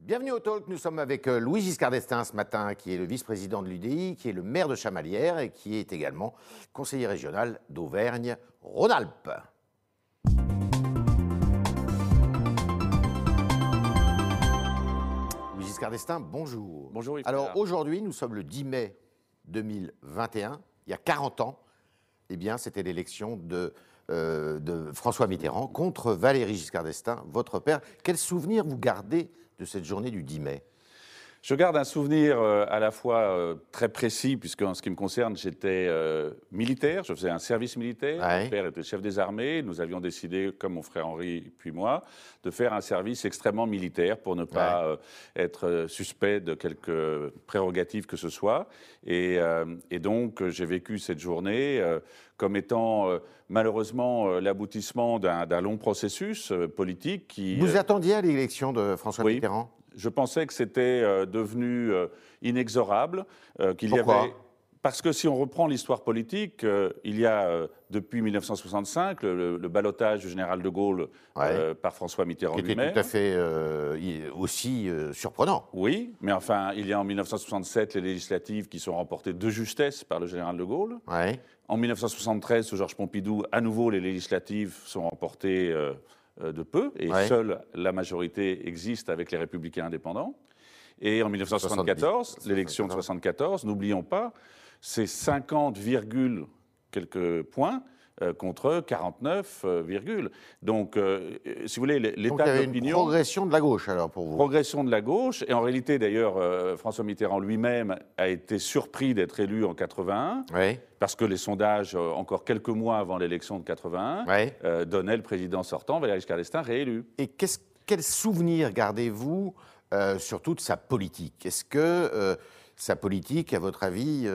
Bienvenue au Talk. Nous sommes avec euh, Louis Giscard d'Estaing ce matin, qui est le vice-président de l'UDI, qui est le maire de Chamalières et qui est également conseiller régional d'Auvergne-Rhône-Alpes. Louis Giscard d'Estaing, bonjour. Bonjour Yves Alors aujourd'hui, nous sommes le 10 mai 2021. Il y a 40 ans, eh bien, c'était l'élection de, euh, de François Mitterrand contre Valéry Giscard d'Estaing, votre père. Quel souvenir vous gardez de cette journée du 10 mai Je garde un souvenir euh, à la fois euh, très précis, puisque en ce qui me concerne, j'étais euh, militaire, je faisais un service militaire. Ouais. Mon père était chef des armées. Nous avions décidé, comme mon frère Henri puis moi, de faire un service extrêmement militaire pour ne pas être suspect de quelque prérogative que ce soit. Et, et donc, j'ai vécu cette journée comme étant euh, malheureusement euh, l'aboutissement d'un long processus euh, politique qui. Vous attendiez à l'élection de François Oui. Mitterrand? Je pensais que c'était euh, devenu euh, inexorable, euh, qu'il y avait. Parce que si on reprend l'histoire politique, euh, il y a euh, depuis 1965 le, le- ballottage du général de Gaulle euh, par François Mitterrand Qui était tout à fait aussi surprenant. Oui, mais enfin, il y a en 1967 les législatives qui sont remportées de justesse par le général de Gaulle. Ouais. En 1973, sous Georges Pompidou, à nouveau, les législatives sont remportées de peu, et Ouais. seule la majorité existe avec les républicains indépendants. Et en 1974, 70. l'élection de 1974, n'oublions pas, c'est 50, virgule quelques points euh, contre 49, euh, virgule. Donc, euh, si vous voulez, l'état d'opinion progression de la gauche alors pour vous. progression de la gauche. Et en réalité, d'ailleurs, François Mitterrand lui-même a été surpris d'être élu en 81, Oui, parce que les sondages, encore quelques mois avant l'élection de 81, oui. euh, donnaient le président sortant, Valéry Giscard d'Estaing, réélu. Et qu'est-ce- quel souvenir gardez-vous surtout de sa politique? Est-ce que sa politique, à votre avis,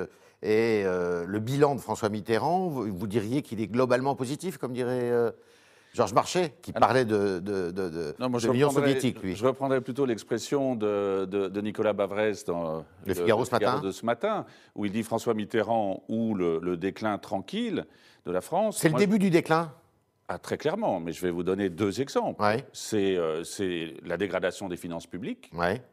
euh, est euh, le bilan de François Mitterrand Vous, vous diriez qu'il est globalement positif, comme dirait euh, Georges Marchais, qui parlait de, de, de, de- Non, moi, l'Union soviétique, lui. Je reprendrais plutôt l'expression de, Nicolas Bavrez dans Le Figaro ce matin de ce matin, où il dit François Mitterrand ou le, le déclin tranquille de la France. C'est le début du déclin? Ah, très clairement, mais je vais vous donner deux exemples. Ouais. C'est euh, c'est la dégradation des finances publiques, Ouais.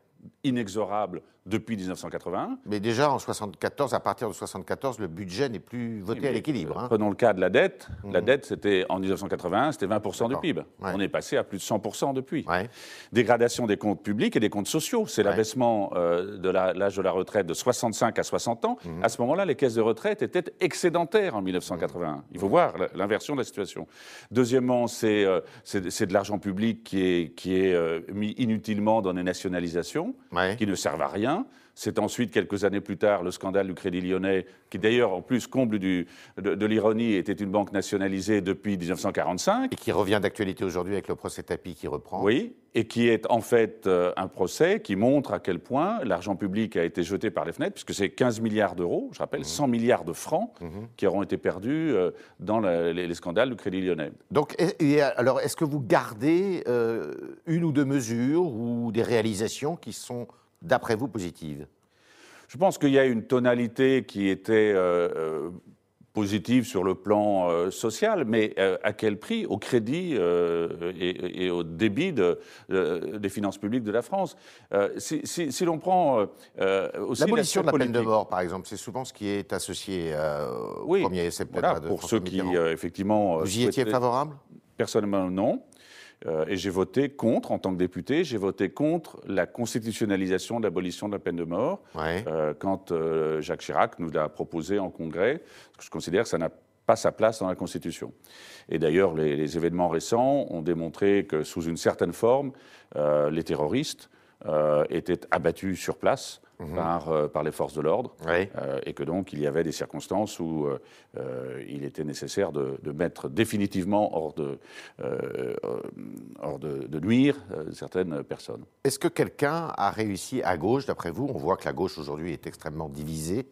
inexorable depuis 1981. Mais déjà, en 74, à partir de 74, le budget n'est plus voté à Mais, l'équilibre. hein. Prenons le cas de la dette. La Mhm. dette, c'était en 1981, c'était 20% du. PIB. Ouais. On est passé à plus de 100% depuis. Ouais. Dégradation des comptes publics et des comptes sociaux. C'est Ouais. l'abaissement euh, de la- l'âge de la retraite de 65 à 60 ans. Mhm. À ce moment-là, les caisses de retraite étaient excédentaires en 1981. Il faut voir l'inversion de la situation. Deuxièmement, c'est euh, de l'argent public qui est, qui est euh, mis inutilement dans des nationalisations qui ne servent à rien. C'est ensuite, quelques années plus tard, le scandale du Crédit Lyonnais, qui d'ailleurs, en plus, comble du- de, de l'ironie, était une banque nationalisée depuis 1945. Et qui revient d'actualité aujourd'hui avec le procès Tapi qui reprend. Oui, et qui est en fait euh, un procès qui montre à quel point l'argent public a été jeté par les fenêtres, puisque c'est 15 milliards d'euros, je rappelle, 100 milliards de francs Mhm. qui auront été perdus euh, dans la- les, les scandales du Crédit Lyonnais. Donc, et- et alors, est-ce que vous gardez euh, une ou deux mesures ou des réalisations qui sont, d'après vous, positives Je pense qu'il y a une tonalité qui était euh, euh, positive sur le plan euh, social, mais euh, à quel prix? Au crédit et, et au débit de- des finances publiques de la France. Si si- si l'on prend aussi L'abolition de la peine de mort, par exemple, c'est souvent ce qui est associé au Oui, 1er septembre Voilà, de pour ceux qui, effectivement... Vous y étiez favorable? Personnellement, non. Euh, et j'ai voté contre, en tant que député, j'ai voté contre la constitutionnalisation de l'abolition de la peine de mort Ouais. euh, quand euh, Jacques Chirac nous l'a proposé en congrès. Parce que je considère que ça n'a pas sa place dans la Constitution. Et d'ailleurs, les, les événements récents ont démontré que sous une certaine forme, les terroristes étaient abattus sur place par, euh, par les forces de l'ordre. Euh, et que donc il y avait des circonstances où euh, il était nécessaire de, de mettre définitivement hors de, hors de, de nuire certaines personnes. Est-ce que quelqu'un a réussi à gauche, d'après vous, on voit que la gauche aujourd'hui est extrêmement divisée,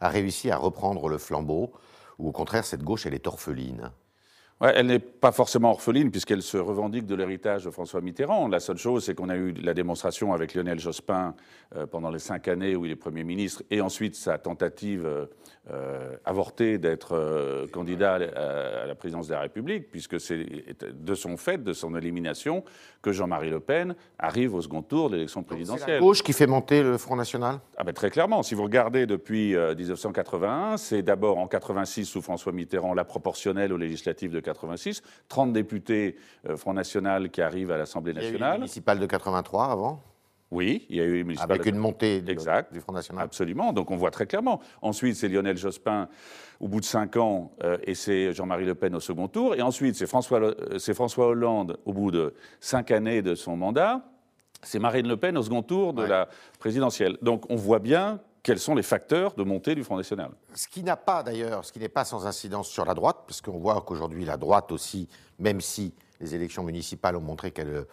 a réussi à reprendre le flambeau, ou au contraire, cette gauche, elle est orpheline? Elle n'est pas forcément orpheline puisqu'elle se revendique de l'héritage de François Mitterrand. La seule chose, c'est qu'on a eu la démonstration avec Lionel Jospin euh, pendant les cinq années où il est Premier ministre et ensuite sa tentative euh, avortée d'être euh, candidat à, la présidence de la République, puisque c'est de son fait, de son élimination, que Jean-Marie Le Pen arrive au second tour de l'élection présidentielle. C'est la gauche qui fait monter le Front National? Ah ben, Très clairement. Si vous regardez depuis 1981, c'est d'abord en 86 sous François Mitterrand la proportionnelle aux législatives de 86, 30 députés euh, Front National qui arrivent à l'Assemblée nationale. Il y a eu municipal de 83 avant? Oui, il y a eu municipal. Avec une montée du, exact, du Front National. Absolument, donc on voit très clairement. Ensuite, c'est Lionel Jospin au bout de cinq ans, euh, et c'est Jean-Marie Le Pen au second tour. Et ensuite, c'est François, euh, François Hollande au bout de cinq années de son mandat. C'est Marine Le Pen au second tour de la présidentielle. Donc on voit bien quels sont les facteurs de montée du Front National? Ce qui n'a pas d'ailleurs, ce qui n'est pas sans incidence sur la droite, puisqu'on voit qu'aujourd'hui la droite aussi, même si les élections municipales ont montré qu'elle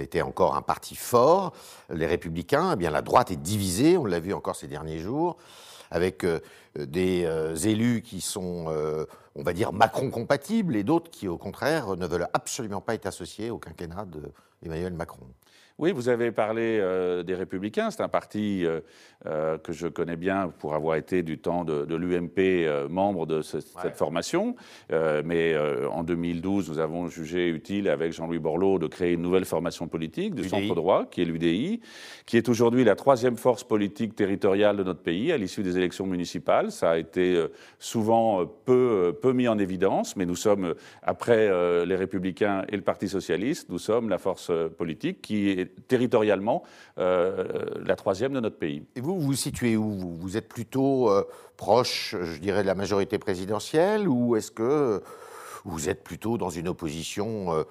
était encore un parti fort, les républicains, eh bien la droite est divisée, on l'a vu encore ces derniers jours, avec euh, des euh, élus qui sont, euh, on va dire, Macron-compatibles et d'autres qui, au contraire, ne veulent absolument pas être associés au quinquennat d'Emmanuel Macron. Oui, vous avez parlé euh, des Républicains. C'est un parti euh, euh, que je connais bien pour avoir été du temps de, l'UMP membre de cette formation. mais en 2012, nous avons jugé utile, avec Jean-Louis Borloo, de créer une nouvelle formation politique du centre droit, qui est l'UDI, qui est aujourd'hui la troisième force politique territoriale de notre pays à l'issue des élections municipales. Ça a été souvent peu, peu mis en évidence, mais nous sommes, après les Républicains et le Parti socialiste, nous sommes la force politique qui est territorialement euh, la troisième de notre pays. Et vous, vous situez où Vous êtes plutôt euh, proche, je dirais, de la majorité présidentielle ou est-ce que vous êtes plutôt dans une opposition euh,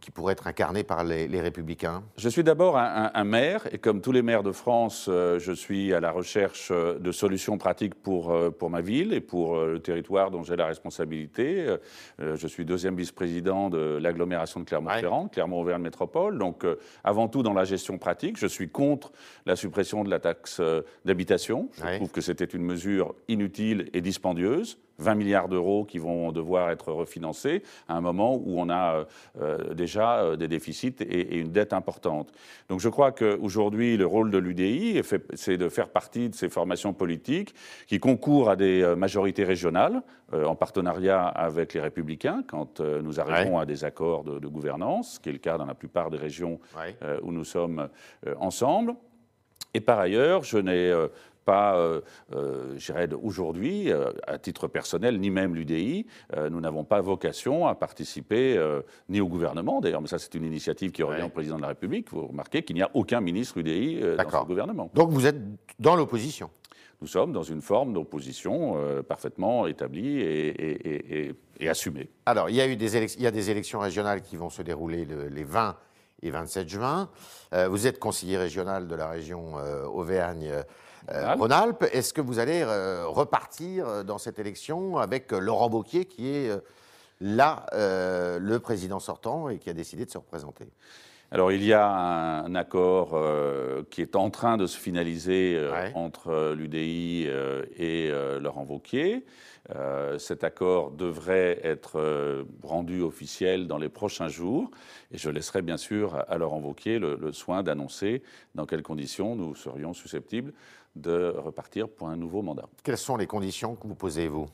qui pourrait être incarné par les, républicains Je suis d'abord un, maire, et comme tous les maires de France, euh, je suis à la recherche euh, de solutions pratiques pour, euh, pour ma ville et pour le territoire dont j'ai la responsabilité. Je suis deuxième vice-président de l'agglomération de Clermont-Ferrand, Clermont-Auvergne Métropole. Donc, avant tout, dans la gestion pratique, je suis contre la suppression de la taxe d'habitation. Je trouve que c'était une mesure inutile et dispendieuse. 20 milliards d'euros qui vont devoir être refinancés à un moment où on a euh, déjà euh, des déficits et, une dette importante. Donc je crois qu'aujourd'hui, le rôle de l'UDI, c'est de faire partie de ces formations politiques qui concourent à des euh, majorités régionales, en partenariat avec les républicains, quand nous arrivons à des accords de, gouvernance, ce qui est le cas dans la plupart des régions où nous sommes ensemble. Et par ailleurs, je n'ai pas, euh, euh aujourd'hui, euh, à titre personnel, ni même l'UDI, euh, nous n'avons pas vocation à participer ni au gouvernement, d'ailleurs, mais ça c'est une initiative qui revient au président de la République. Vous remarquez qu'il n'y a aucun ministre UDI dans ce gouvernement. Donc vous êtes dans l'opposition nous sommes dans une forme d'opposition parfaitement établie et, assumée. Alors, il y, a eu des il y a des élections régionales qui vont se dérouler les 20 et 27 juin. vous êtes conseiller régional de la région Auvergne. Euh, Rhône-Alpes. Est-ce que vous allez euh, repartir euh, dans cette élection avec Laurent Wauquiez, qui est là le président sortant et qui a décidé de se représenter? Alors il y a un, accord qui est en train de se finaliser entre l'UDI et Laurent Wauquiez. cet accord devrait être rendu officiel dans les prochains jours et je laisserai bien sûr à Laurent Wauquiez le soin d'annoncer dans quelles conditions nous serions susceptibles de repartir pour un nouveau mandat. Quelles sont les conditions que vous posez, vous?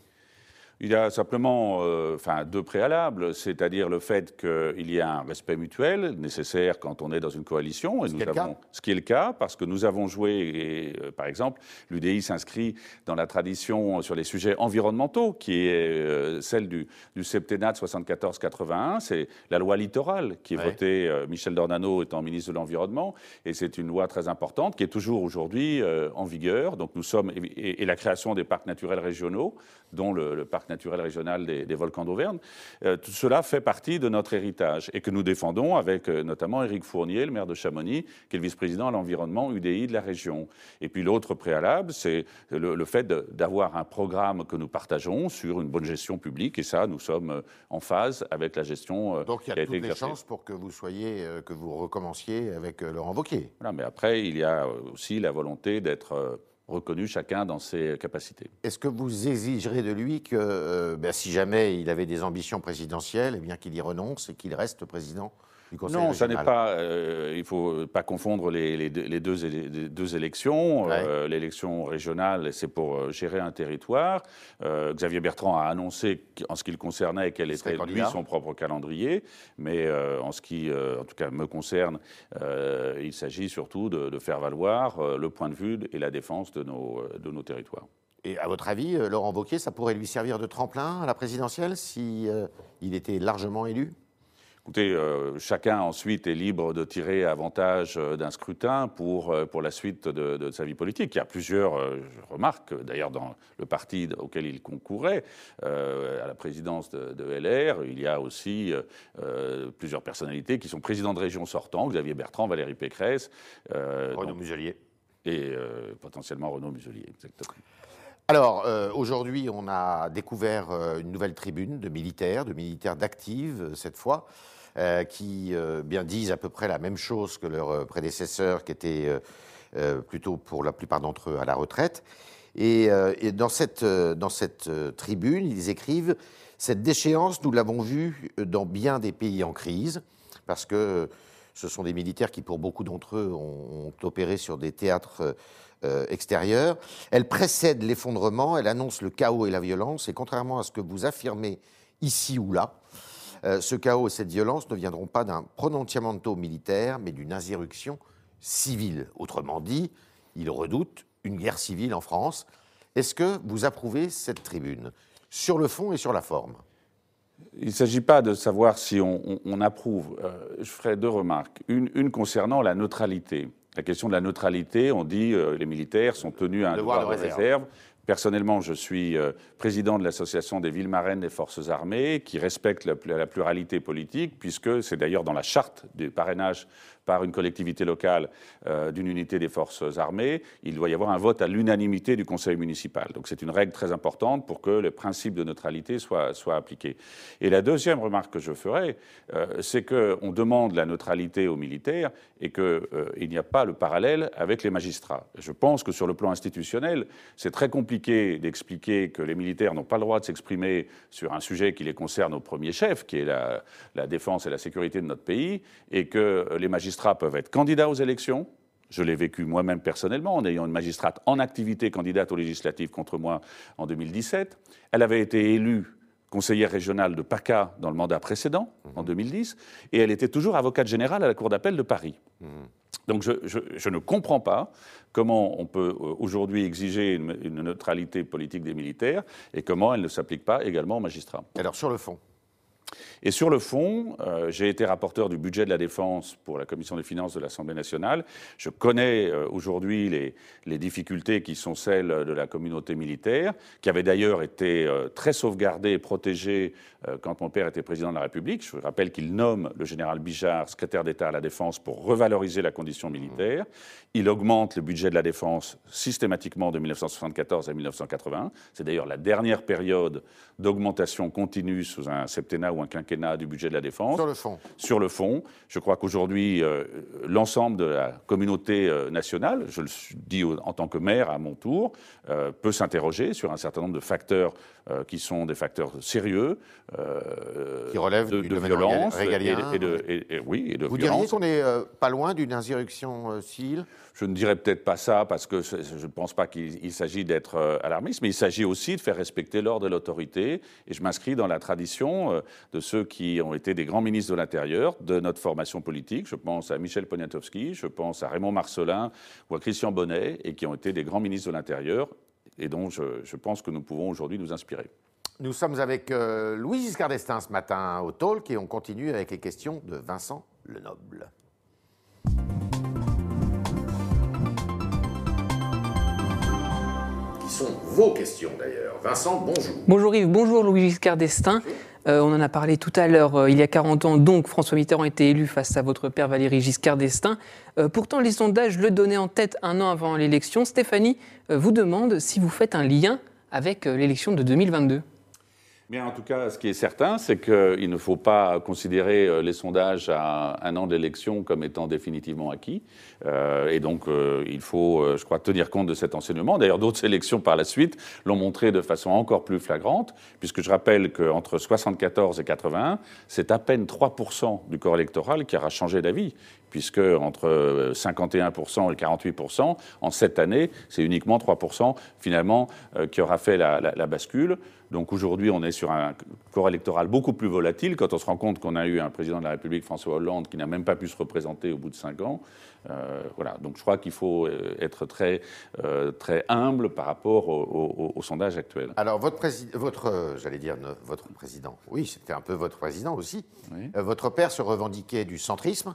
Il y a simplement euh, enfin, deux préalables, c'est-à-dire le fait qu'il y a un respect mutuel nécessaire quand on est dans une coalition. Et ce, nous avons, ce qui est le cas, parce que nous avons joué, et, euh, par exemple, l'UDI s'inscrit dans la tradition sur les sujets environnementaux, qui est euh, celle du, du septennat de 74-81. C'est la loi littorale qui est votée, Michel Dornano étant ministre de l'Environnement, et c'est une loi très importante qui est toujours aujourd'hui en vigueur. Donc nous sommes, et, la création des parcs naturels régionaux, dont le, le parc naturel régional des, volcans d'Auvergne. Euh, tout cela fait partie de notre héritage et que nous défendons avec euh, notamment Éric Fournier, le maire de Chamonix, qui est le vice-président à l'environnement UDI de la région. Et puis l'autre préalable, c'est le, fait d'avoir un programme que nous partageons sur une bonne gestion publique et ça, nous sommes euh, en phase avec la gestion. Donc il y a, toutes les chances pour que vous soyez, que vous recommenciez avec Laurent Wauquiez. Voilà, mais après, il y a aussi la volonté d'être reconnu chacun dans ses capacités. Est-ce que vous exigerez de lui que, ben, si jamais il avait des ambitions présidentielles, eh bien qu'il y renonce et qu'il reste président non, ça n'est pas. Euh, il ne faut pas confondre les, deux, deux, élections. Euh, l'élection régionale, c'est pour euh, gérer un territoire. Xavier Bertrand a annoncé, en ce qui le concernait, quel était lui son propre calendrier. Mais en ce qui, en tout cas, me concerne, il s'agit surtout de, faire valoir le point de vue et la défense de nos, de nos territoires. Et à votre avis, Laurent Wauquiez, ça pourrait lui servir de tremplin à la présidentielle si il était largement élu? Écoutez, euh, chacun ensuite est libre de tirer avantage euh, d'un scrutin pour, euh, pour la suite de, sa vie politique. Il y a plusieurs remarques, d'ailleurs dans le parti auquel il concourait, à la présidence de, LR, il y a aussi plusieurs personnalités qui sont présidents de région sortants, Xavier Bertrand, Valérie Pécresse. Renaud Muselier. Et potentiellement Renaud Muselier, exactement. Alors, aujourd'hui, on a découvert une nouvelle tribune de militaires, de militaires d'actifs cette fois, euh, qui euh, bien disent à peu près la même chose que leurs euh, prédécesseurs, qui étaient plutôt pour la plupart d'entre eux à la retraite. Et, dans cette tribune, ils écrivent Cette déchéance, nous l'avons vue dans bien des pays en crise, parce que ce sont des militaires qui, pour beaucoup d'entre eux, ont, opéré sur des théâtres extérieurs. Elle précède l'effondrement, elle annonce le chaos et la violence, et contrairement à ce que vous affirmez ici ou là, euh, ce chaos et cette violence ne viendront pas d'un prononciamento militaire, mais d'une insurrection civile. Autrement dit, il redoute une guerre civile en France. Est-ce que vous approuvez cette tribune, sur le fond et sur la forme? Il ne s'agit pas de savoir si on, approuve. Euh, je ferai deux remarques. Une, concernant la neutralité. La question de la neutralité, on dit que euh, les militaires sont tenus à un devoir, de réserve. Personnellement, je suis euh, président de l'association des villes marraines des forces armées, qui respecte la, pluralité politique, puisque c'est d'ailleurs dans la charte du parrainage par une collectivité locale euh, d'une unité des forces armées, il doit y avoir un vote à l'unanimité du conseil municipal. Donc c'est une règle très importante pour que le principe de neutralité soit, appliqué. Et la deuxième remarque que je ferai, euh, c'est qu'on demande la neutralité aux militaires et qu'il n'y a pas le parallèle avec les magistrats. Je pense que sur le plan institutionnel, c'est très compliqué d'expliquer que les militaires n'ont pas le droit de s'exprimer sur un sujet qui les concerne au premier chef, qui est la défense et la sécurité de notre pays, et que les magistrats peuvent être candidats aux élections, je l'ai vécu moi-même personnellement en ayant une magistrate en activité candidate aux législatives contre moi en 2017. Elle avait été élue conseillère régionale de PACA dans le mandat précédent, en 2010, et elle était toujours avocate générale à la Cour d'appel de Paris. Mmh. Donc je, ne comprends pas comment on peut euh, aujourd'hui exiger une, une, neutralité politique des militaires et comment elle ne s'applique pas également aux magistrats. Alors sur le fond? Et sur le fond, euh, j'ai été rapporteur du budget de la défense pour la commission des finances de l'Assemblée nationale. Je connais euh, aujourd'hui les, difficultés qui sont celles de la communauté militaire, qui avait d'ailleurs été euh, très sauvegardée et protégée quand mon père était président de la République. Je rappelle qu'il nomme le général Bijard secrétaire d'État à la défense pour revaloriser la condition militaire. Il augmente le budget de la défense systématiquement de 1974 à 1980. C'est d'ailleurs la dernière période d'augmentation continue sous un septennat ou un quinquennat du budget de la défense. Sur le fond. Sur le fond. Je crois qu'aujourd'hui, euh, l'ensemble de la communauté euh, nationale, je le dis en tant que maire à mon tour, euh, peut s'interroger sur un certain nombre de facteurs qui sont des facteurs sérieux, qui relèvent de, de violence régalien, et, de, oui, et de Vous violence. diriez qu'on n'est pas loin d'une insurrection civile? Je ne dirais peut-être pas ça parce que je ne pense pas qu'il s'agit d'être alarmiste, mais il s'agit aussi de faire respecter l'ordre de l'autorité. Et je m'inscris dans la tradition de ceux qui ont été des grands ministres de l'Intérieur de notre formation politique. Je pense à Michel Poniatowski, je pense à Raymond Marcelin ou à Christian Bonnet, et qui ont été des grands ministres de l'Intérieur et dont je, pense que nous pouvons aujourd'hui nous inspirer. Nous sommes avec euh, Louis Giscard d'Estaing ce matin au Talk et on continue avec les questions de Vincent Lenoble. sont vos questions d'ailleurs? Vincent, bonjour. Bonjour Yves, bonjour Louis Giscard d'Estaing. Euh, on en a parlé tout à l'heure, euh, il y a 40 ans, donc François Mitterrand était élu face à votre père Valéry Giscard d'Estaing. Euh, pourtant, les sondages le donnaient en tête un an avant l'élection. Stéphanie vous demande si vous faites un lien avec l'élection de 2022. Mais en tout cas, ce qui est certain, c'est qu'il ne faut pas considérer les sondages à un an d'élection comme étant définitivement acquis. Euh, et donc, euh, il faut, je crois, tenir compte de cet enseignement. D'ailleurs, d'autres élections par la suite l'ont montré de façon encore plus flagrante, puisque je rappelle qu'entre 74 et 81, c'est à peine 3% du corps électoral qui aura changé d'avis puisque entre 51% et 48%, en sept années, c'est uniquement 3% finalement qui aura fait la, la bascule. Donc aujourd'hui, on est sur un corps électoral beaucoup plus volatile quand on se rend compte qu'on a eu un président de la République, François Hollande, qui n'a même pas pu se représenter au bout de cinq ans. Euh, voilà. Donc je crois qu'il faut euh, être très, euh, très humble par rapport au, sondage actuel. Alors votre, votre j'allais dire votre président, oui, c'était un peu votre président aussi. votre père se revendiquait du centrisme.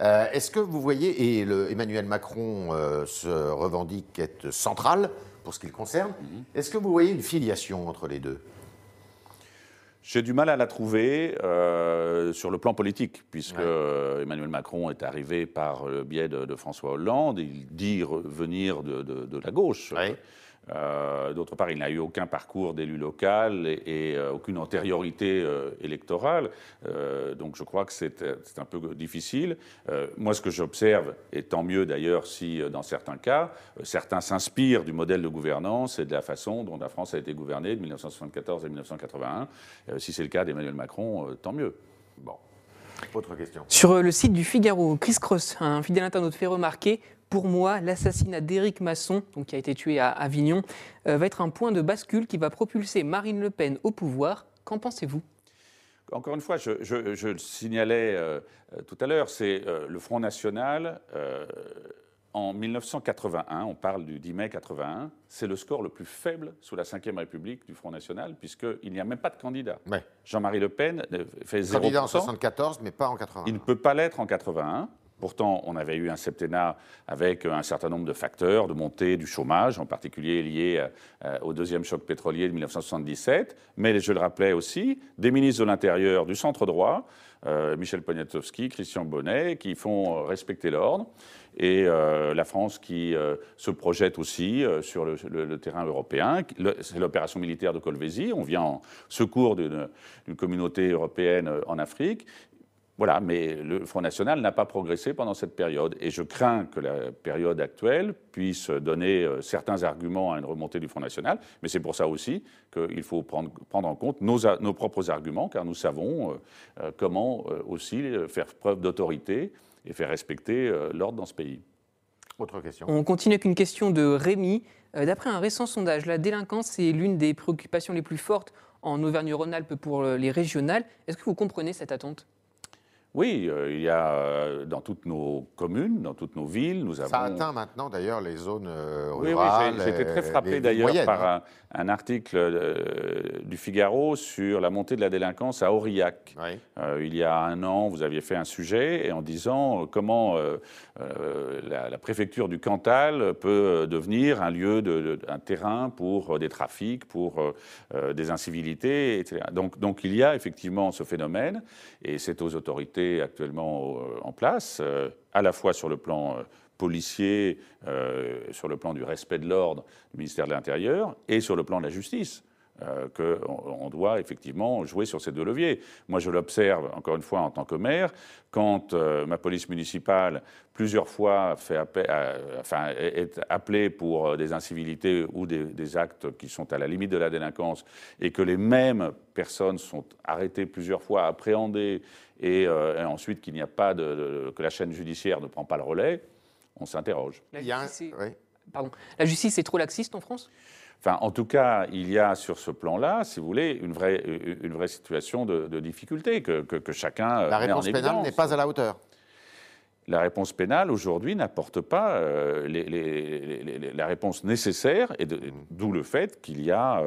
Est-ce que vous voyez, et le, Emmanuel Macron se revendique être central, pour ce qui le concerne. Mhm. Est-ce que vous voyez une filiation entre les deux? J'ai du mal à la trouver euh, sur le plan politique, puisque Emmanuel Macron est arrivé par le biais de, François Hollande. Il dit venir de, de, la gauche. Euh, d'autre part, il n'a eu aucun parcours d'élu local et, euh, aucune antériorité euh, électorale. donc je crois que c'est un peu difficile. moi, ce que j'observe, et tant mieux d'ailleurs si dans certains cas, certains s'inspirent du modèle de gouvernance et de la façon dont la France a été gouvernée de 1974 à 1981. si c'est le cas d'Emmanuel Macron, tant mieux. Bon. Autre question. Sur le site du Figaro, Chris Cross, un fidèle internaute, fait remarquer pour moi, l'assassinat d'Éric Masson, donc qui a été tué à Avignon, euh, va être un point de bascule qui va propulser Marine Le Pen au pouvoir. Qu'en pensez-vous? Encore une fois, je, le signalais euh, euh, tout à l'heure, c'est le Front National. en 1981, on parle du 10 mai 81, c'est le score le plus faible sous la Ve République du Front National, puisqu'il n'y a même pas de candidat. Jean-Marie Le Pen fait 0%. Candidat en 74, mais pas en 81. Il ne peut pas l'être en 81. Pourtant, on avait eu un septennat avec un certain nombre de facteurs de montée du chômage, en particulier liés euh, au deuxième choc pétrolier de 1977, mais je le rappelais aussi, des ministres de l'Intérieur du centre droit, euh, Michel Poniatowski, Christian Bonnet, qui font respecter l'ordre, et euh, la France qui se projette aussi sur le, terrain européen. C'est l'opération militaire de Colvézi, on vient en secours d'une communauté européenne en Afrique, voilà, mais le Front National n'a pas progressé pendant cette période. Et je crains que la période actuelle puisse donner euh, certains arguments à une remontée du Front National. Mais c'est pour ça aussi qu'il faut prendre, prendre, en compte nos, nos, propres arguments, car nous savons euh, euh, comment aussi faire preuve d'autorité et faire respecter l'ordre dans ce pays. Autre question. On continue avec une question de Rémi. D'après un récent sondage, la délinquance est l'une des préoccupations les plus fortes en Auvergne-Rhône-Alpes pour les régionales. Est-ce que vous comprenez cette attente? Oui, euh, il y a euh, dans toutes nos communes, dans toutes nos villes, nous avons. Ça atteint maintenant d'ailleurs les zones euh, rurales. Oui, j'étais très frappé d'ailleurs par hein. un, article du Figaro sur la montée de la délinquance à Aurillac. il y a un an, vous aviez fait un sujet en disant comment la, préfecture du Cantal peut devenir un lieu, de, un terrain pour des trafics, pour des incivilités, etc. Donc, donc il y a effectivement ce phénomène et c'est aux autorités actuellement euh, en place, euh, à la fois sur le plan euh, policier, sur le plan du respect de l'ordre du ministère de l'Intérieur, et sur le plan de la justice. Qu'on doit effectivement jouer sur ces deux leviers. Moi, je l'observe, encore une fois, en tant que maire, quand ma police municipale, plusieurs fois, fait enfin, est appelée pour des incivilités ou des, des, actes qui sont à la limite de la délinquance, et que les mêmes personnes sont arrêtées plusieurs fois, appréhendées euh, et, ensuite qu'il n'y a pas de, que la chaîne judiciaire ne prend pas le relais, on s'interroge. La, la justice est trop laxiste en France? Enfin, en tout cas, il y a sur ce plan-là, si vous voulez, une vraie, une vraie situation de, difficulté que, que, chacun. La réponse pénale n'est pas à la hauteur. La réponse pénale aujourd'hui n'apporte pas euh, les, la réponse nécessaire, et d'où le fait qu'il y a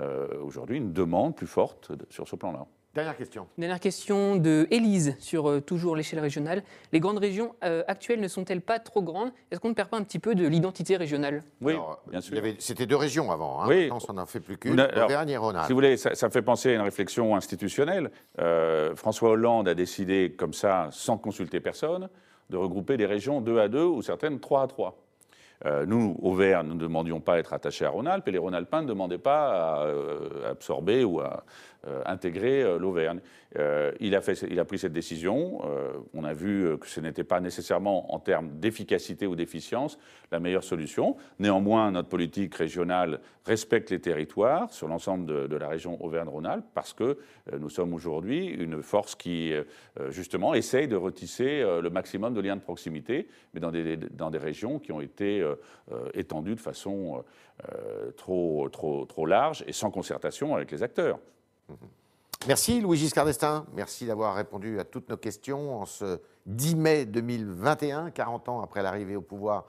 euh, aujourd'hui une demande plus forte sur ce plan-là. Dernière question. Dernière question de Élise sur euh, toujours l'échelle régionale. Les grandes régions euh, actuelles ne sont-elles pas trop grandes? Est-ce qu'on ne perd pas un petit peu de l'identité régionale? Oui, bien sûr. C'était deux régions avant. Hein. Oui. Maintenant, ça n'en fait plus qu'une. Auvergne et Rhône-Alpes. Si vous voulez, ça, me fait penser à une réflexion institutionnelle. Euh, François Hollande a décidé, comme ça, sans consulter personne, de regrouper des régions deux à deux ou certaines trois à trois. Euh, nous, Auvergne, nous ne demandions pas à être attachés à Rhône-Alpes et les Rhône-Alpins ne demandaient pas à absorber ou à intégrer l'Auvergne. Euh, il, a fait, il, a pris cette décision. Euh, on a vu euh, que ce n'était pas nécessairement en termes d'efficacité ou d'efficience la meilleure solution. Néanmoins, notre politique régionale respecte les territoires sur l'ensemble de, la région Auvergne-Rhône-Alpes parce que nous sommes aujourd'hui une force qui, justement, essaye de retisser le maximum de liens de proximité, mais dans des, dans des régions qui ont été étendues de façon trop, trop, trop large et sans concertation avec les acteurs. Merci Louis Giscard d'Estaing, merci d'avoir répondu à toutes nos questions en ce 10 mai 2021, 40 ans après l'arrivée au pouvoir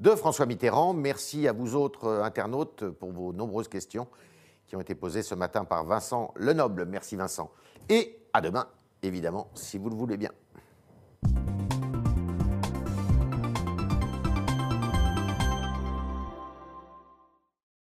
de François Mitterrand. Merci à vous autres euh, internautes pour vos nombreuses questions qui ont été posées ce matin par Vincent Lenoble. Merci Vincent. Et à demain, évidemment, si vous le voulez bien.